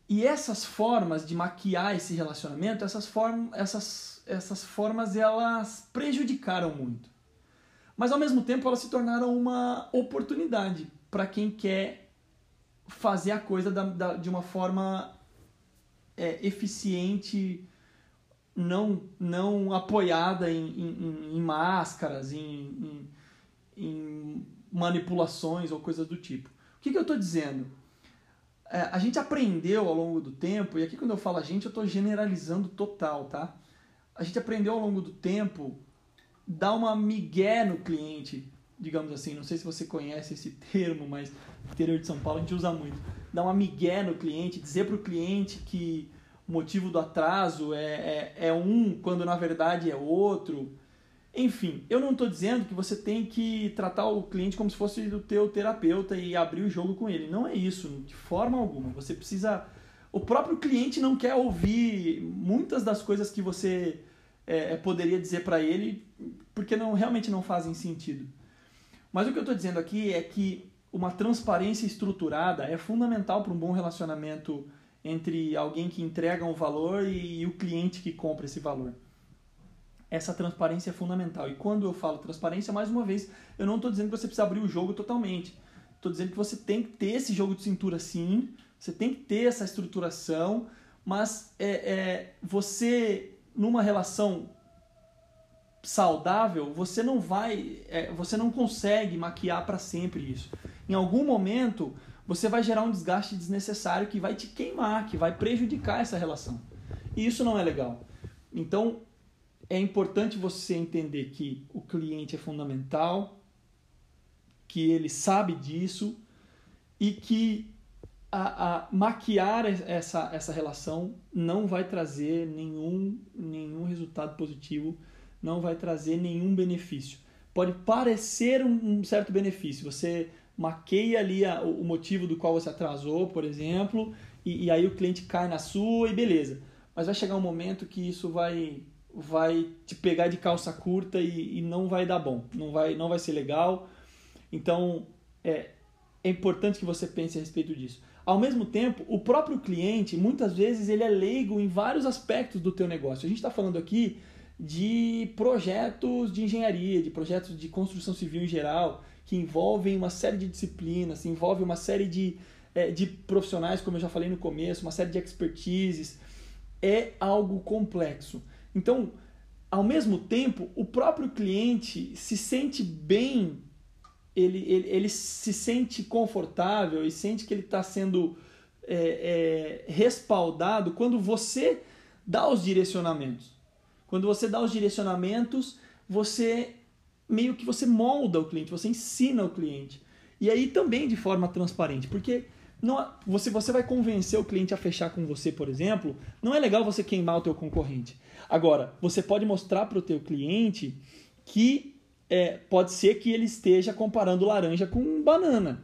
Speaker 2: E essas formas de maquiar esse relacionamento, essas, form essas, essas formas elas prejudicaram muito. Mas ao mesmo tempo elas se tornaram uma oportunidade para quem quer fazer a coisa da, da, de uma forma é, eficiente, não, não apoiada em, em, em máscaras, em, em, manipulações ou coisas do tipo. O que, que eu estou dizendo? É, a gente aprendeu ao longo do tempo, e aqui quando eu falo a gente, eu estou generalizando total, tá? A gente aprendeu ao longo do tempo dar uma migué no cliente, digamos assim. Não sei se você conhece esse termo, mas no interior de São Paulo a gente usa muito. Dar uma migué no cliente, dizer para o cliente que o motivo do atraso é, é, é um, quando na verdade é outro. Enfim, eu não estou dizendo que você tem que tratar o cliente como se fosse o teu terapeuta e abrir o jogo com ele. Não é isso, de forma alguma. Você precisa... O próprio cliente não quer ouvir muitas das coisas que você é, é, poderia dizer para ele, porque não realmente não fazem sentido. Mas o que eu estou dizendo aqui é que uma transparência estruturada é fundamental para um bom relacionamento entre alguém que entrega um valor e, e o cliente que compra esse valor. Essa transparência é fundamental. E quando eu falo transparência, mais uma vez, eu não estou dizendo que você precisa abrir o jogo totalmente. Estou dizendo que você tem que ter esse jogo de cintura sim, você tem que ter essa estruturação, mas é, é você, numa relação saudável, você não vai, é, você não consegue maquiar para sempre isso. Em algum momento, você vai gerar um desgaste desnecessário que vai te queimar, que vai prejudicar essa relação. E isso não é legal. Então, é importante você entender que o cliente é fundamental, que ele sabe disso e que a, a, maquiar essa, essa relação não vai trazer nenhum, nenhum resultado positivo, não vai trazer nenhum benefício. Pode parecer um, um certo benefício, você maqueia ali a, o motivo do qual você atrasou, por exemplo, e, e aí o cliente cai na sua e beleza. Mas vai chegar um momento que isso vai vai te pegar de calça curta e, e, não vai dar bom, não vai, não vai ser legal. Então é, é importante que você pense a respeito disso. Ao mesmo tempo, o próprio cliente, muitas vezes, ele é leigo em vários aspectos do teu negócio. A gente está falando aqui de projetos de engenharia, de projetos de construção civil em geral, que envolvem uma série de disciplinas, envolve uma série de, é, de profissionais, como eu já falei no começo, uma série de expertises. É algo complexo. Então, ao mesmo tempo, o próprio cliente se sente bem, ele, ele, ele se sente confortável e sente que ele está sendo é, é, respaldado quando você dá os direcionamentos. Quando você dá os direcionamentos, você meio que você molda o cliente, você ensina o cliente. E aí também de forma transparente, porque não, você, você vai convencer o cliente a fechar com você, por exemplo, não é legal você queimar o teu concorrente. Agora, você pode mostrar para o teu cliente que é, pode ser que ele esteja comparando laranja com banana.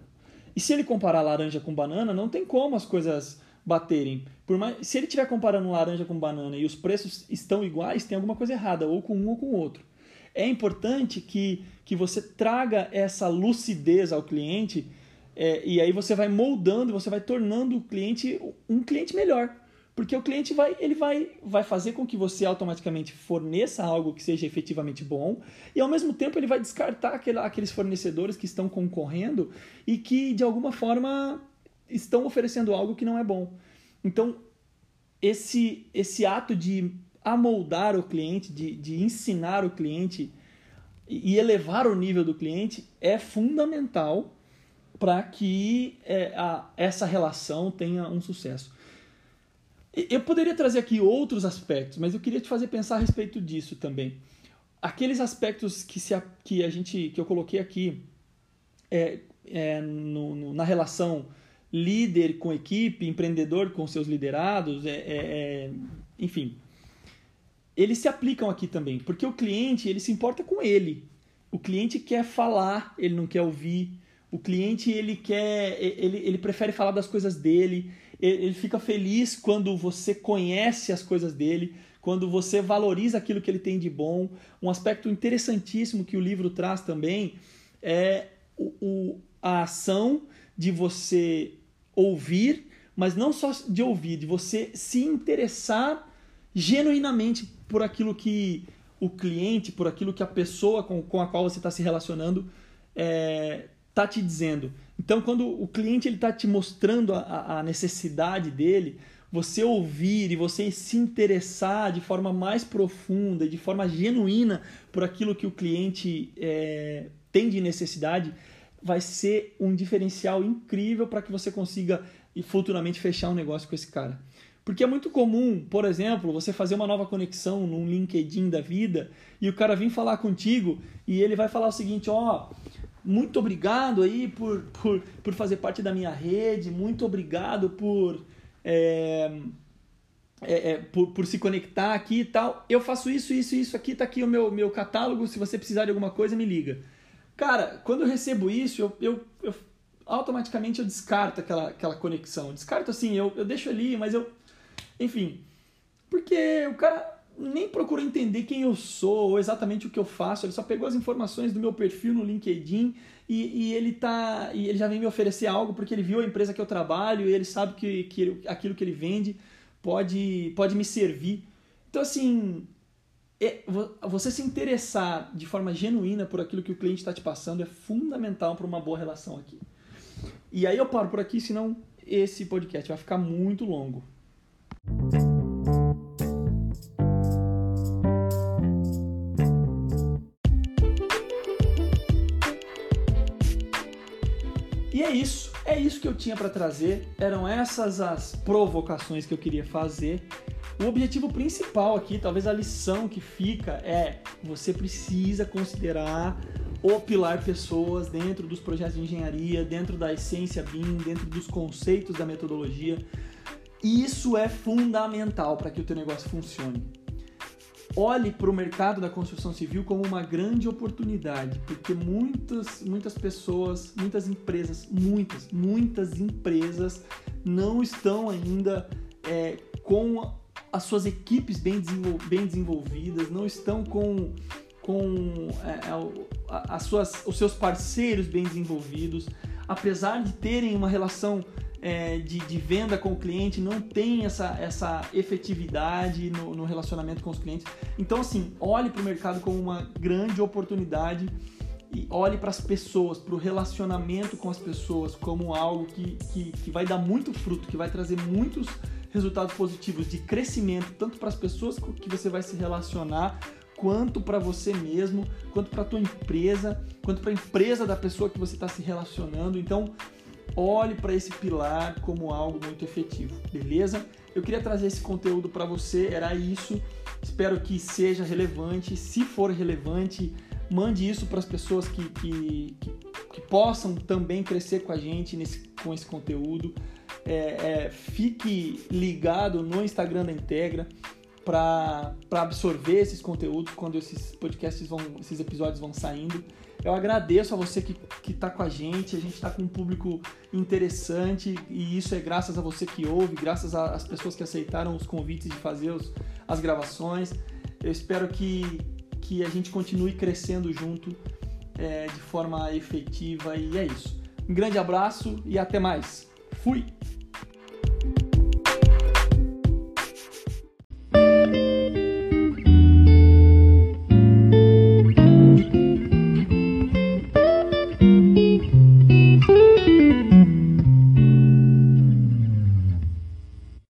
Speaker 2: E se ele comparar laranja com banana, não tem como as coisas baterem. Por mais, se ele estiver comparando laranja com banana e os preços estão iguais, tem alguma coisa errada, ou com um ou com o outro. É importante que, que você traga essa lucidez ao cliente é, e aí você vai moldando, você vai tornando o cliente um cliente melhor. Porque o cliente vai, ele vai, vai fazer com que você automaticamente forneça algo que seja efetivamente bom e ao mesmo tempo ele vai descartar aquele, aqueles fornecedores que estão concorrendo e que de alguma forma estão oferecendo algo que não é bom. Então, esse, esse ato de amoldar o cliente, de, de ensinar o cliente e elevar o nível do cliente é fundamental para que é, a, essa relação tenha um sucesso. Eu poderia trazer aqui outros aspectos, mas eu queria te fazer pensar a respeito disso também. Aqueles aspectos que, se, que a gente que eu coloquei aqui é, é no, no, na relação líder com equipe, empreendedor com seus liderados, é, é, é, enfim, eles se aplicam aqui também, porque o cliente ele se importa com ele. O cliente quer falar, ele não quer ouvir. O cliente ele quer, ele, ele prefere falar das coisas dele. Ele fica feliz quando você conhece as coisas dele, quando você valoriza aquilo que ele tem de bom. Um aspecto interessantíssimo que o livro traz também é o, o, a ação de você ouvir, mas não só de ouvir, de você se interessar genuinamente por aquilo que o cliente, por aquilo que a pessoa com, com a qual você está se relacionando é, está te dizendo. Então, quando o cliente está te mostrando a, a, necessidade dele, você ouvir e você se interessar de forma mais profunda, de forma genuína por aquilo que o cliente é, tem de necessidade, vai ser um diferencial incrível para que você consiga e futuramente fechar um negócio com esse cara. Porque é muito comum, por exemplo, você fazer uma nova conexão num LinkedIn da vida e o cara vir falar contigo e ele vai falar o seguinte: ó, oh, muito obrigado aí por, por, por fazer parte da minha rede, muito obrigado por, é, é, é, por, por, se conectar aqui e tal. Eu faço isso, isso, isso aqui, tá aqui o meu, meu catálogo, se você precisar de alguma coisa, me liga. Cara, quando eu recebo isso, eu, eu, eu automaticamente eu descarto aquela, aquela conexão. Eu descarto assim, eu, eu deixo ali, mas eu. Enfim. Porque o cara nem procurou entender quem eu sou ou exatamente o que eu faço. Ele só pegou as informações do meu perfil no LinkedIn e, e ele tá e ele já vem me oferecer algo porque ele viu a empresa que eu trabalho e ele sabe que, que aquilo que ele vende pode pode me servir. Então assim é, você se interessar de forma genuína por aquilo que o cliente está te passando é fundamental para uma boa relação aqui. E aí eu paro por aqui, senão esse podcast vai ficar muito longo. É isso, é isso que eu tinha para trazer. Eram essas as provocações que eu queria fazer. O objetivo principal aqui, talvez a lição que fica é você precisa considerar opilar pessoas dentro dos projetos de engenharia, dentro da essência BIM, dentro dos conceitos da metodologia. Isso é fundamental para que o teu negócio funcione. Olhe para o mercado da construção civil como uma grande oportunidade, porque muitas, muitas pessoas, muitas empresas, muitas, muitas empresas não estão ainda é, com as suas equipes bem, desenvol bem desenvolvidas, não estão com com é, é as suas, os seus parceiros bem desenvolvidos, apesar de terem uma relação é, de, de, venda com o cliente, não tem essa, essa efetividade no, no relacionamento com os clientes. Então, assim, olhe para o mercado como uma grande oportunidade e olhe para as pessoas, para o relacionamento com as pessoas como algo que, que, que vai dar muito fruto, que vai trazer muitos resultados positivos de crescimento, tanto para as pessoas que você vai se relacionar, quanto para você mesmo, quanto para a tua empresa, quanto para a empresa da pessoa que você está se relacionando. Então, olhe para esse pilar como algo muito efetivo, beleza? Eu queria trazer esse conteúdo para você, era isso. Espero que seja relevante. Se for relevante, mande isso para as pessoas que, que, que, que, possam também crescer com a gente nesse, com esse conteúdo. É, é, fique ligado no Instagram da Integra para absorver esses conteúdos quando esses podcasts vão, esses episódios vão saindo. Eu agradeço a você que está com a gente, a gente está com um público interessante e isso é graças a você que ouve, graças às pessoas que aceitaram os convites de fazer os, as gravações. Eu espero que, que a gente continue crescendo junto é, de forma efetiva e é isso. Um grande abraço e até mais. Fui!